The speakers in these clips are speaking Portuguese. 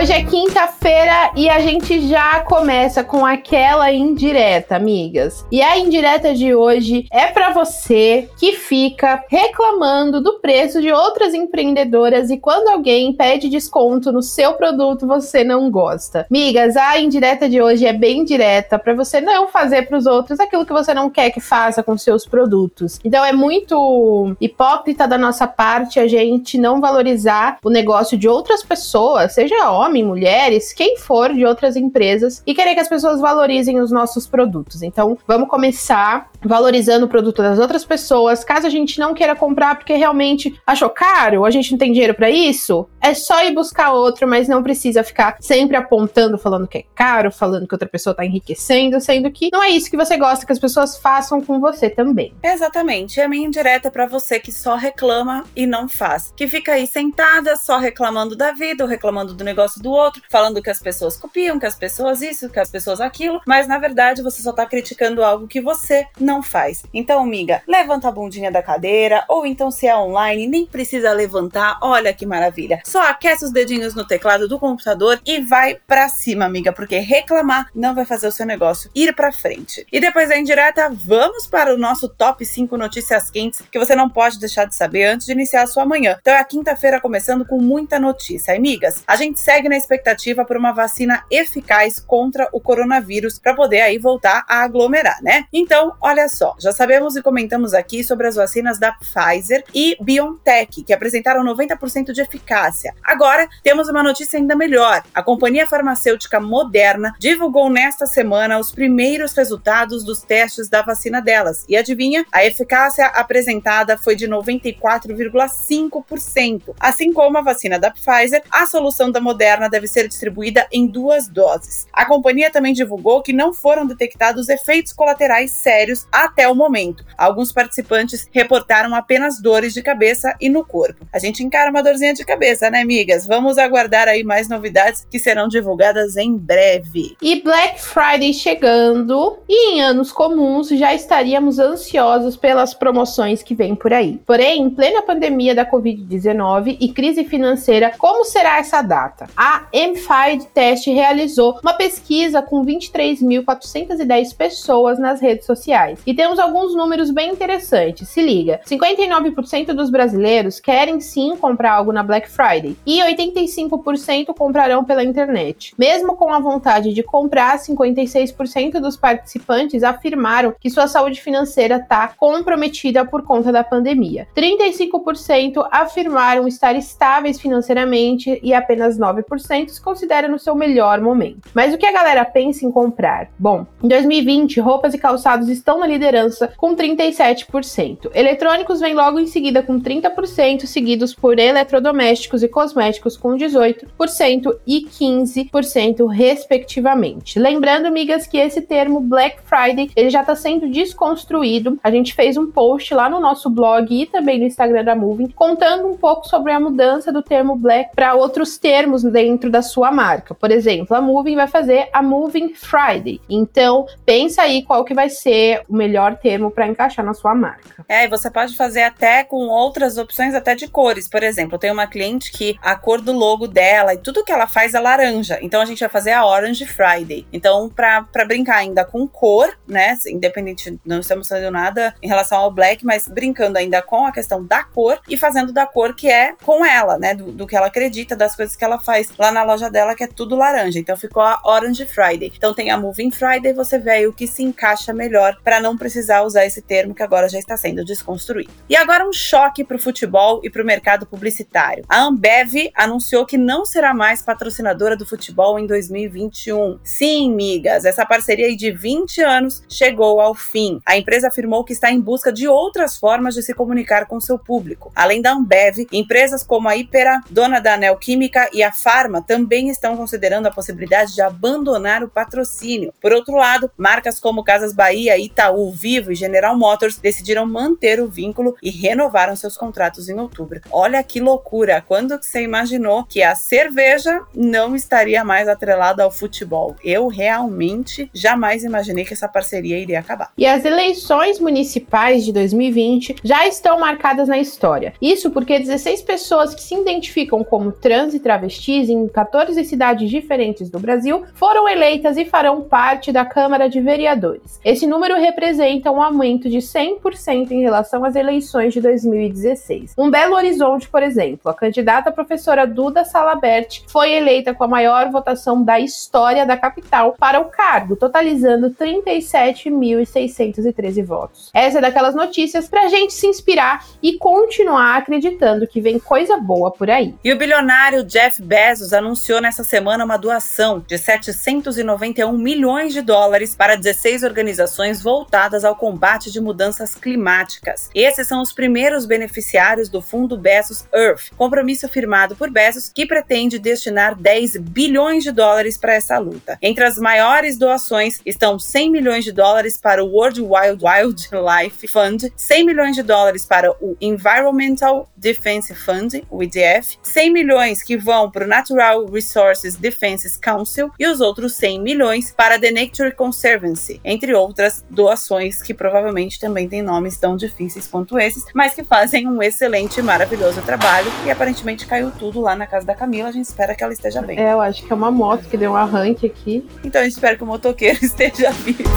Hoje é quinta-feira e a gente já começa com aquela indireta, amigas. E a indireta de hoje é para você que fica reclamando do preço de outras empreendedoras e quando alguém pede desconto no seu produto você não gosta. Amigas, a indireta de hoje é bem direta para você não fazer para os outros aquilo que você não quer que faça com seus produtos. Então é muito hipócrita da nossa parte a gente não valorizar o negócio de outras pessoas, seja homem, mulheres, quem for de outras empresas e querer que as pessoas valorizem os nossos produtos. Então, vamos começar valorizando o produto das outras pessoas. Caso a gente não queira comprar porque realmente achou caro, a gente não tem dinheiro para isso, é só ir buscar outro, mas não precisa ficar sempre apontando, falando que é caro, falando que outra pessoa tá enriquecendo, sendo que não é isso que você gosta que as pessoas façam com você também. Exatamente. É a minha indireta para você que só reclama e não faz, que fica aí sentada só reclamando da vida, ou reclamando do negócio do outro, falando que as pessoas copiam, que as pessoas isso, que as pessoas aquilo, mas na verdade você só tá criticando algo que você não faz. Então, amiga, levanta a bundinha da cadeira, ou então se é online, nem precisa levantar, olha que maravilha. Só aquece os dedinhos no teclado do computador e vai para cima, amiga, porque reclamar não vai fazer o seu negócio ir para frente. E depois da indireta, vamos para o nosso top 5 notícias quentes que você não pode deixar de saber antes de iniciar a sua manhã. Então é a quinta-feira começando com muita notícia. Amigas, a gente segue na expectativa por uma vacina eficaz contra o coronavírus para poder aí voltar a aglomerar, né? Então, olha só, já sabemos e comentamos aqui sobre as vacinas da Pfizer e BioNTech, que apresentaram 90% de eficácia. Agora, temos uma notícia ainda melhor. A companhia farmacêutica Moderna divulgou nesta semana os primeiros resultados dos testes da vacina delas. E adivinha? A eficácia apresentada foi de 94,5%. Assim como a vacina da Pfizer, a solução da Moderna deve ser distribuída em duas doses. A companhia também divulgou que não foram detectados efeitos colaterais sérios até o momento. Alguns participantes reportaram apenas dores de cabeça e no corpo. A gente encara uma dorzinha de cabeça, né, amigas? Vamos aguardar aí mais novidades que serão divulgadas em breve. E Black Friday chegando, e em anos comuns já estaríamos ansiosos pelas promoções que vêm por aí. Porém, em plena pandemia da Covid-19 e crise financeira, como será essa data? A a MFID Test realizou uma pesquisa com 23.410 pessoas nas redes sociais. E temos alguns números bem interessantes. Se liga: 59% dos brasileiros querem sim comprar algo na Black Friday e 85% comprarão pela internet. Mesmo com a vontade de comprar, 56% dos participantes afirmaram que sua saúde financeira está comprometida por conta da pandemia. 35% afirmaram estar estáveis financeiramente e apenas 9% se considera no seu melhor momento. Mas o que a galera pensa em comprar? Bom, em 2020, roupas e calçados estão na liderança com 37%. Eletrônicos vem logo em seguida com 30%, seguidos por eletrodomésticos e cosméticos com 18% e 15% respectivamente. Lembrando, amigas, que esse termo Black Friday, ele já está sendo desconstruído. A gente fez um post lá no nosso blog e também no Instagram da Moving, contando um pouco sobre a mudança do termo Black para outros termos dentro dentro da sua marca. Por exemplo, a Moving vai fazer a Moving Friday. Então, pensa aí qual que vai ser o melhor termo para encaixar na sua marca. É, e você pode fazer até com outras opções até de cores. Por exemplo, eu tenho uma cliente que a cor do logo dela e tudo que ela faz é laranja. Então a gente vai fazer a Orange Friday. Então, para brincar ainda com cor, né? Independente, não estamos fazendo nada em relação ao black, mas brincando ainda com a questão da cor e fazendo da cor que é com ela, né? Do, do que ela acredita, das coisas que ela faz lá na loja dela, que é tudo laranja. Então ficou a Orange Friday. Então tem a Moving Friday, você vê aí o que se encaixa melhor para não precisar usar esse termo que agora já está sendo desconstruído. E agora um choque para o futebol e para o mercado publicitário. A Ambev anunciou que não será mais patrocinadora do futebol em 2021. Sim, migas, essa parceria de 20 anos chegou ao fim. A empresa afirmou que está em busca de outras formas de se comunicar com seu público. Além da Ambev, empresas como a Ipera, dona da Neoquímica e a Também estão considerando a possibilidade de abandonar o patrocínio. Por outro lado, marcas como Casas Bahia, Itaú, Vivo e General Motors decidiram manter o vínculo e renovaram seus contratos em outubro. Olha que loucura! Quando você imaginou que a cerveja não estaria mais atrelada ao futebol? Eu realmente jamais imaginei que essa parceria iria acabar. E as eleições municipais de 2020 já estão marcadas na história. Isso porque 16 pessoas que se identificam como trans e travestis em 14 cidades diferentes do Brasil foram eleitas e farão parte da Câmara de Vereadores. Esse número representa um aumento de 100% em relação às eleições de 2016. Um Belo Horizonte, por exemplo, a candidata professora Duda Salabert foi eleita com a maior votação da história da capital para o cargo, totalizando 37.613 votos. Essa é daquelas notícias para a gente se inspirar e continuar acreditando que vem coisa boa por aí. E o bilionário Jeff Bezos anunciou nessa semana uma doação de 791 milhões de dólares para 16 organizações voltadas ao combate de mudanças climáticas. Esses são os primeiros beneficiários do Fundo Bezos Earth, compromisso firmado por Bezos que pretende destinar 10 bilhões de dólares para essa luta. Entre as maiores doações estão 100 milhões de dólares para o World Wild Wildlife Fund, 100 milhões de dólares para o Environmental Defense Fund, o IDF, 100 milhões que vão para o Natural Resources Defense Council e os outros 100 milhões para The Nature Conservancy, entre outras doações que provavelmente também têm nomes tão difíceis quanto esses, mas que fazem um excelente e maravilhoso trabalho e aparentemente caiu tudo lá na casa da Camila, a gente espera que ela esteja bem. É, eu acho que é uma moto que deu um arranque aqui. Então a gente espera que o motoqueiro esteja vivo.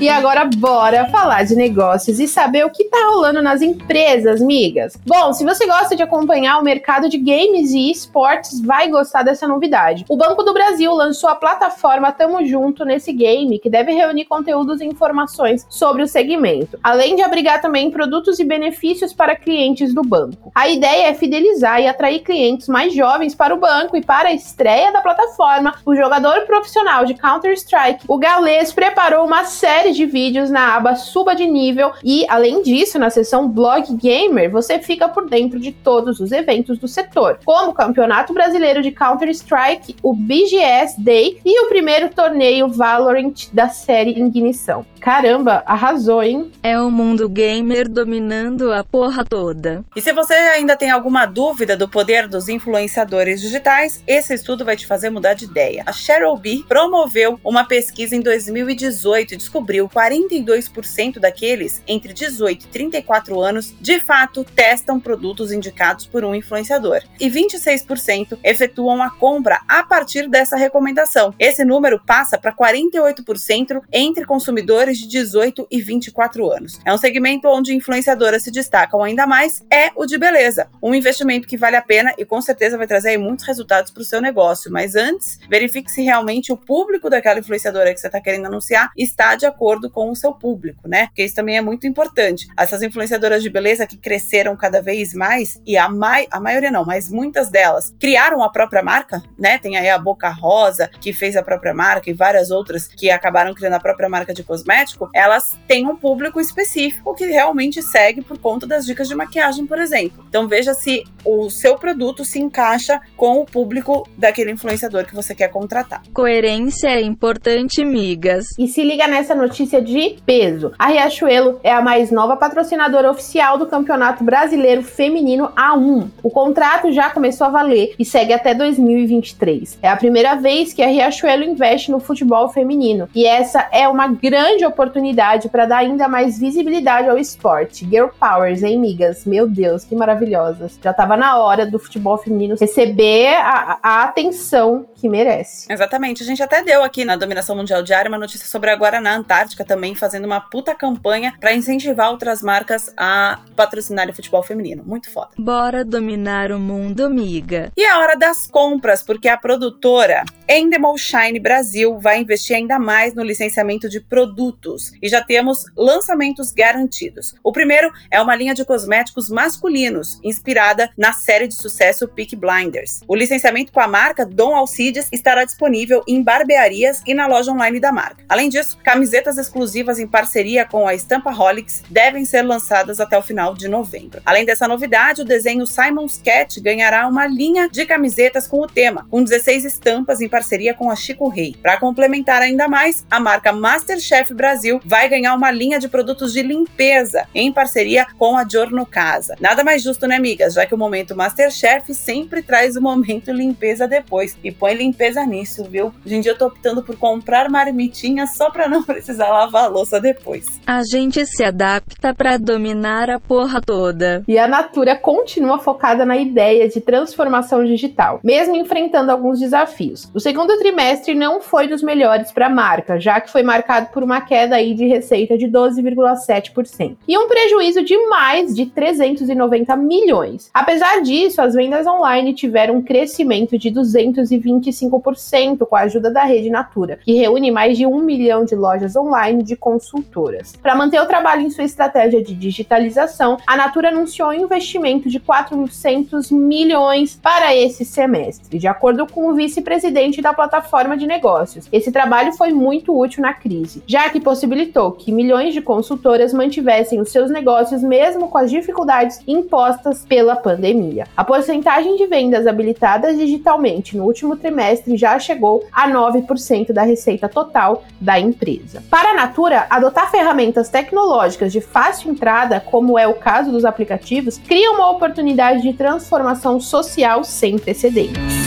E agora bora falar de negócios e saber o que tá rolando nas empresas, migas. Bom, se você gosta de acompanhar o mercado de games e esportes, vai gostar dessa novidade. O Banco do Brasil lançou a plataforma Tamo Junto nesse game, que deve reunir conteúdos e informações sobre o segmento, além de abrigar também produtos e benefícios para clientes do banco. A ideia é fidelizar e atrair clientes mais jovens para o banco e para a estreia da plataforma, o jogador profissional de Counter-Strike, o Gaules, preparou uma série de de vídeos na aba Suba de Nível e, além disso, na seção Blog Gamer, você fica por dentro de todos os eventos do setor, como o Campeonato Brasileiro de Counter-Strike, o BGS Day e o primeiro torneio Valorant da série Ignição. Caramba, arrasou, hein? É o mundo gamer dominando a porra toda. E se você ainda tem alguma dúvida do poder dos influenciadores digitais, esse estudo vai te fazer mudar de ideia. A Cheryl B promoveu uma pesquisa em 2018 e descobriu 42% daqueles entre 18 e 34 anos de fato testam produtos indicados por um influenciador e 26% efetuam a compra a partir dessa recomendação. Esse número passa para 48% entre consumidores de 18 e 24 anos. É um segmento onde influenciadoras se destacam ainda mais, é o de beleza. Um investimento que vale a pena e com certeza vai trazer muitos resultados para o seu negócio. Mas antes, verifique se realmente o público daquela influenciadora que você está querendo anunciar está de acordo acordo com o seu público, né? Porque isso também é muito importante. Essas influenciadoras de beleza que cresceram cada vez mais, e a, mai a maioria não, mas muitas delas criaram a própria marca, né? Tem aí a Boca Rosa, que fez a própria marca, e várias outras que acabaram criando a própria marca de cosmético, elas têm um público específico que realmente segue por conta das dicas de maquiagem, por exemplo. Então veja se o seu produto se encaixa com o público daquele influenciador que você quer contratar. Coerência é importante, migas. E se liga nessa notícia notícia de peso. A Riachuelo é a mais nova patrocinadora oficial do Campeonato Brasileiro Feminino A1. O contrato já começou a valer e segue até 2023. É a primeira vez que a Riachuelo investe no futebol feminino e essa é uma grande oportunidade para dar ainda mais visibilidade ao esporte. Girl Powers, hein, migas? Meu Deus, que maravilhosas. Já estava na hora do futebol feminino receber a, a atenção que merece. Exatamente. A gente até deu aqui na Dominação Mundial Diária uma notícia sobre a Guaraná Antártica Antártica também fazendo uma puta campanha para incentivar outras marcas a patrocinarem o futebol feminino. Muito foda. Bora dominar o mundo, amiga. E a hora das compras, porque a produtora Endemol Shine Brasil vai investir ainda mais no licenciamento de produtos e já temos lançamentos garantidos. O primeiro é uma linha de cosméticos masculinos, inspirada na série de sucesso Peak Blinders. O licenciamento com a marca Dom Alcides estará disponível em barbearias e na loja online da marca. Além disso, camisetas exclusivas em parceria com a Estampaholics devem ser lançadas até o final de novembro. Além dessa novidade, o desenho Simon's Cat ganhará uma linha de camisetas com o tema, com 16 estampas em parceria com a Chico Rei. Para complementar ainda mais, a marca Masterchef Brasil vai ganhar uma linha de produtos de limpeza em parceria com a Giorno Casa. Nada mais justo, né, amigas? Já que o momento Masterchef sempre traz o momento limpeza depois. E põe limpeza nisso, viu? Hoje em dia eu tô optando por comprar marmitinha só para não precisar lavar a louça depois. A gente se adapta para dominar a porra toda. E a Natura continua focada na ideia de transformação digital, mesmo enfrentando alguns desafios. O segundo trimestre não foi dos melhores para a marca, já que foi marcado por uma queda aí de receita de 12,7% e um prejuízo de mais de 390 milhões. Apesar disso, as vendas online tiveram um crescimento de 225% com a ajuda da rede Natura, que reúne mais de um milhão de lojas online de consultoras. Para manter o trabalho em sua estratégia de digitalização, a Natura anunciou um investimento de 400 milhões para esse semestre, de acordo com o vice-presidente da plataforma de negócios. Esse trabalho foi muito útil na crise, já que possibilitou que milhões de consultoras mantivessem os seus negócios mesmo com as dificuldades impostas pela pandemia. A porcentagem de vendas habilitadas digitalmente no último trimestre já chegou a 9% da receita total da empresa. Para a Natura, adotar ferramentas tecnológicas de fácil entrada, como é o caso dos aplicativos, cria uma oportunidade de transformação social sem precedentes.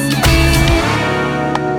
Thank you.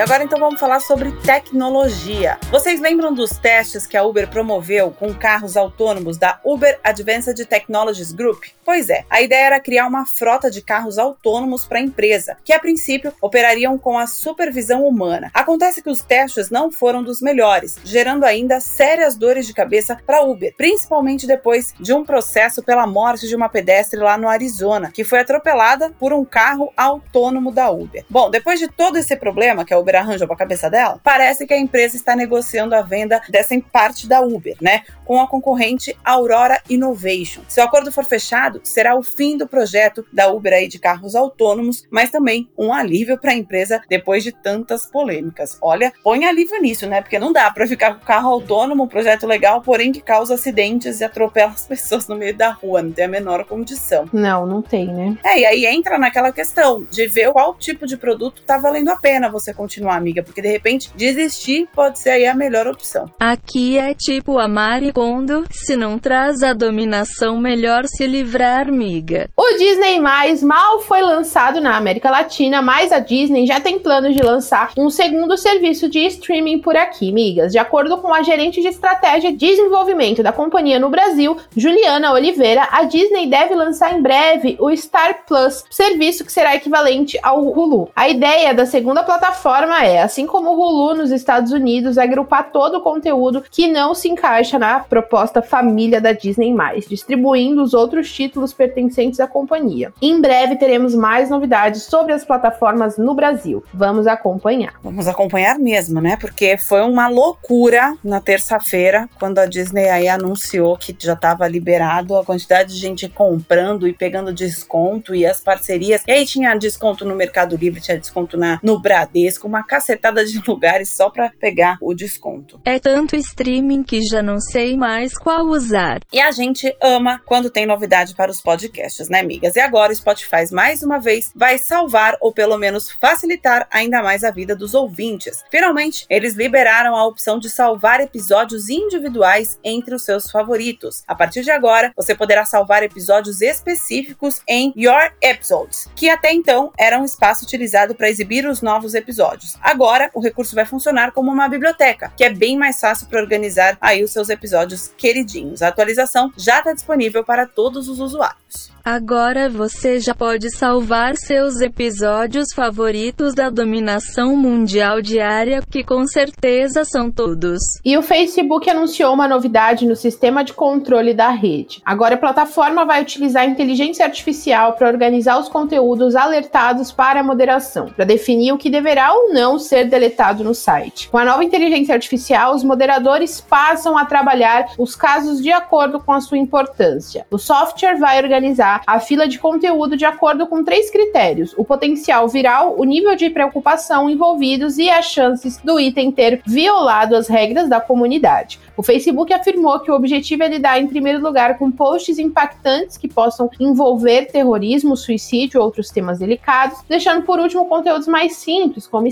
E agora então vamos falar sobre tecnologia. Vocês lembram dos testes que a Uber promoveu com carros autônomos da Uber Advanced Technologies Group? Pois é, a ideia era criar uma frota de carros autônomos para a empresa, que a princípio operariam com a supervisão humana. Acontece que os testes não foram dos melhores, gerando ainda sérias dores de cabeça para a Uber, principalmente depois de um processo pela morte de uma pedestre lá no Arizona, que foi atropelada por um carro autônomo da Uber. Bom, depois de todo esse problema que a Uber Uber arranjou para a cabeça dela, parece que a empresa está negociando a venda dessa parte da Uber, né? Com a concorrente Aurora Innovation. Se o acordo for fechado, será o fim do projeto da Uber aí de carros autônomos, mas também um alívio para a empresa depois de tantas polêmicas. Olha, põe alívio nisso, né? Porque não dá para ficar com carro autônomo, um projeto legal, porém que causa acidentes e atropela as pessoas no meio da rua, não tem a menor condição. Não, não tem, né? É, e aí entra naquela questão de ver qual tipo de produto tá valendo a pena você continuar continuar, amiga, porque de repente desistir pode ser aí a melhor opção. Aqui é tipo a Mari Kondo, se não traz a dominação, melhor se livrar, amiga. O Disney Mais mal foi lançado na América Latina, mas a Disney já tem planos de lançar um segundo serviço de streaming por aqui, amigas. De acordo com a gerente de estratégia de desenvolvimento da companhia no Brasil, Juliana Oliveira, a Disney deve lançar em breve o Star Plus, serviço que será equivalente ao Hulu. A ideia da segunda plataforma é, assim como o Hulu nos Estados Unidos, agrupar todo o conteúdo que não se encaixa na proposta família da Disney+, distribuindo os outros títulos pertencentes à companhia. Em breve teremos mais novidades sobre as plataformas no Brasil. Vamos acompanhar. Vamos acompanhar mesmo, né? Porque foi uma loucura na terça-feira, quando a Disney aí anunciou que já estava liberado a quantidade de gente comprando e pegando desconto e as parcerias. E aí tinha desconto no Mercado Livre, tinha desconto na, no Bradesco, uma cacetada de lugares só para pegar o desconto. É tanto streaming que já não sei mais qual usar. E a gente ama quando tem novidade para os podcasts, né, amigas? E agora o Spotify mais uma vez vai salvar ou pelo menos facilitar ainda mais a vida dos ouvintes. Finalmente, eles liberaram a opção de salvar episódios individuais entre os seus favoritos. A partir de agora, você poderá salvar episódios específicos em Your Episodes, que até então era um espaço utilizado para exibir os novos episódios episódios. Agora, o recurso vai funcionar como uma biblioteca, que é bem mais fácil para organizar aí os seus episódios queridinhos. A atualização já está disponível para todos os usuários. Agora você já pode salvar seus episódios favoritos da dominação mundial diária, que com certeza são todos. E o Facebook anunciou uma novidade no sistema de controle da rede. Agora a plataforma vai utilizar inteligência artificial para organizar os conteúdos alertados para a moderação, para definir o que deverá ou não ser deletado no site. Com a nova inteligência artificial, os moderadores passam a trabalhar os casos de acordo com a sua importância. O software vai organizar a fila de conteúdo de acordo com três critérios: o potencial viral, o nível de preocupação envolvidos e as chances do item ter violado as regras da comunidade. O Facebook afirmou que o objetivo é lidar, em primeiro lugar, com posts impactantes que possam envolver terrorismo, suicídio ou outros temas delicados, deixando por último conteúdos mais simples, como.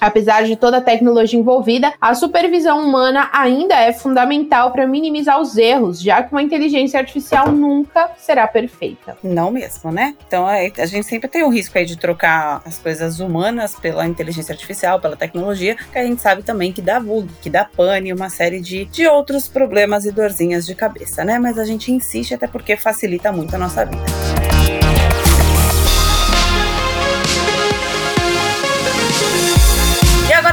Apesar de toda a tecnologia envolvida, a supervisão humana ainda é fundamental para minimizar os erros, já que uma inteligência artificial nunca será perfeita. Não mesmo, né? Então é, a gente sempre tem o risco aí de trocar as coisas humanas pela inteligência artificial, pela tecnologia, que a gente sabe também que dá bug, que dá pane, uma série de, de outros problemas e dorzinhas de cabeça, né? Mas a gente insiste até porque facilita muito a nossa vida.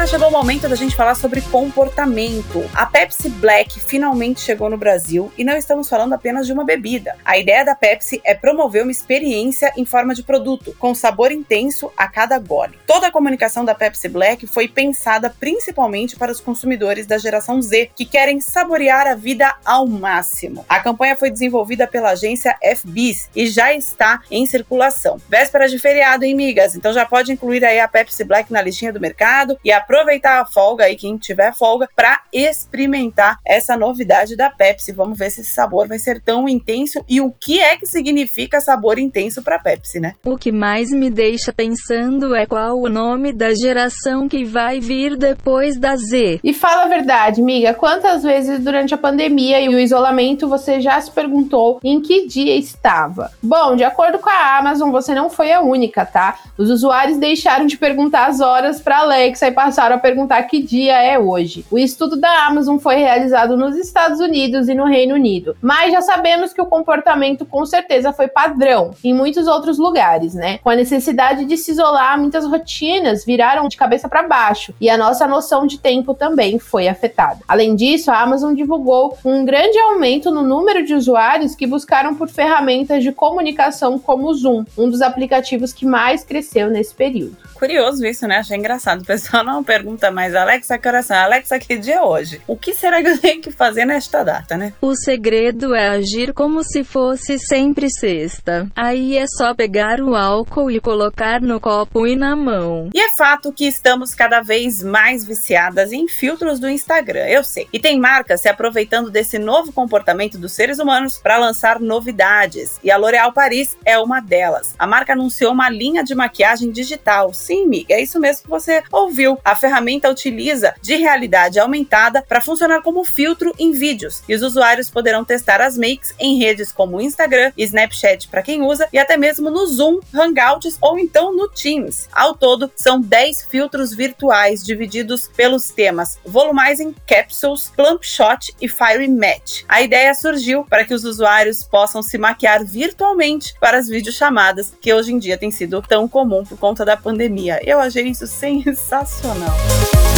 Agora chegou o momento da gente falar sobre comportamento. A Pepsi Black finalmente chegou no Brasil e não estamos falando apenas de uma bebida. A ideia da Pepsi é promover uma experiência em forma de produto, com sabor intenso a cada gole. Toda a comunicação da Pepsi Black foi pensada principalmente para os consumidores da geração Z, que querem saborear a vida ao máximo. A campanha foi desenvolvida pela agência FBIS e já está em circulação. Véspera de feriado, hein, migas? Então já pode incluir aí a Pepsi Black na listinha do mercado e aproveitar a folga aí, quem tiver folga, para experimentar essa novidade da Pepsi. Vamos ver se esse sabor vai ser tão intenso e o que é que significa sabor intenso para Pepsi, né? O que mais me deixa pensando é qual o nome da geração que vai vir depois da Z. E fala a verdade, amiga, quantas vezes durante a pandemia e o isolamento você já se perguntou em que dia estava? Bom, de acordo com a Amazon, você não foi a única, tá? Os usuários deixaram de perguntar as horas para Alexa e passaram a perguntar que dia é hoje. O estudo da Amazon foi realizado nos Estados Unidos e no Reino Unido, mas já sabemos que o comportamento com certeza foi padrão em muitos outros lugares, né? Com a necessidade de se isolar, muitas rotinas viraram de cabeça para baixo e a nossa noção de tempo também foi afetada. Além disso, a Amazon divulgou um grande aumento no número de usuários que buscaram por ferramentas de comunicação como o Zoom, um dos aplicativos que mais cresceu nesse período. Curioso isso, né? Achei engraçado. O pessoal não pergunta mais, Alexa, que oração? Alexa, que dia é hoje? O que será que eu tenho que fazer nesta data, né? O segredo é agir como se fosse sempre sexta. Aí é só pegar o álcool e colocar no copo e na mão. E é fato que estamos cada vez mais viciadas em filtros do Instagram, eu sei. E tem marcas se aproveitando desse novo comportamento dos seres humanos para lançar novidades. E a L'Oréal Paris é uma delas. A marca anunciou uma linha de maquiagem digital Sim, miga, é isso mesmo que você ouviu. A ferramenta utiliza de realidade aumentada para funcionar como filtro em vídeos e os usuários poderão testar as makes em redes como Instagram, Snapchat para quem usa e até mesmo no Zoom, Hangouts ou então no Teams. Ao todo, são 10 filtros virtuais divididos pelos temas Volumizing, Capsules, Plump Shot e Fire Match. A ideia surgiu para que os usuários possam se maquiar virtualmente para as videochamadas, que hoje em dia tem sido tão comum por conta da pandemia. Eu achei isso sensacional. now.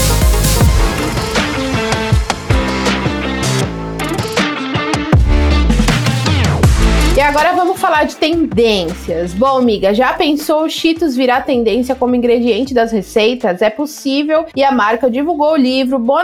E agora vamos falar de tendências. Bom, amiga, já pensou o Cheetos virar tendência como ingrediente das receitas? É possível e a marca divulgou o livro Bon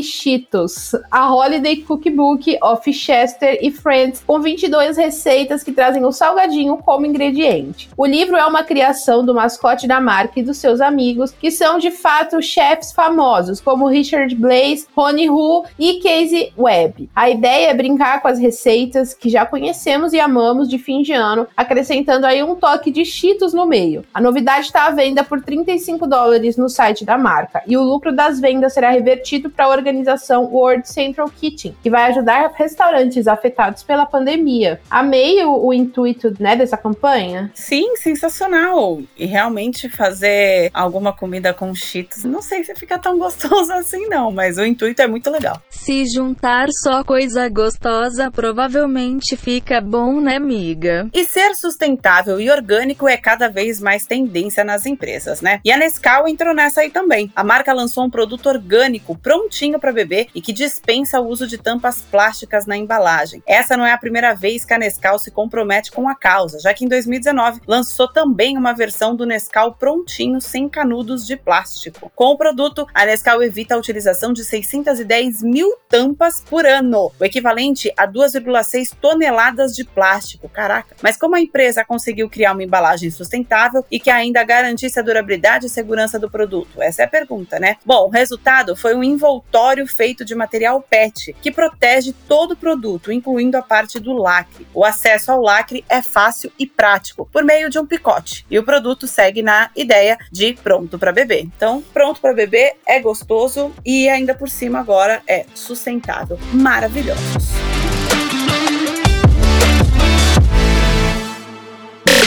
Cheetos, a Holiday Cookbook of Chester e Friends, com 22 receitas que trazem o salgadinho como ingrediente. O livro é uma criação do mascote da marca e dos seus amigos, que são de fato chefs famosos, como Richard Blaze, Ronnie Hu e Casey Webb. A ideia é brincar com as receitas que já conhecemos e amamos de fim de ano, acrescentando aí um toque de Cheetos no meio. A novidade está à venda por 35 dólares no site da marca e o lucro das vendas será revertido para a organização World Central Kitchen, que vai ajudar restaurantes afetados pela pandemia. Amei o, o intuito né, dessa campanha. Sim, sensacional. E realmente fazer alguma comida com Cheetos, não sei se fica tão gostoso assim não, mas o intuito é muito legal. Se juntar só coisa gostosa, provavelmente fica bom né, amiga? E ser sustentável e orgânico é cada vez mais tendência nas empresas, né? E a Nescau entrou nessa aí também. A marca lançou um produto orgânico prontinho para beber e que dispensa o uso de tampas plásticas na embalagem. Essa não é a primeira vez que a Nescau se compromete com a causa, já que em 2019 lançou também uma versão do Nescau prontinho sem canudos de plástico. Com o produto, a Nescau evita a utilização de 610 mil tampas por ano, o equivalente a 2,6 toneladas de plástico. Caraca! Mas como a empresa conseguiu criar uma embalagem sustentável e que ainda garantisse a durabilidade e segurança do produto? Essa é a pergunta, né? Bom, o resultado foi um envoltório feito de material PET, que protege todo o produto, incluindo a parte do lacre. O acesso ao lacre é fácil e prático, por meio de um picote. E o produto segue na ideia de pronto para beber. Então, pronto para beber é gostoso e ainda por cima agora é sustentável. Maravilhosos.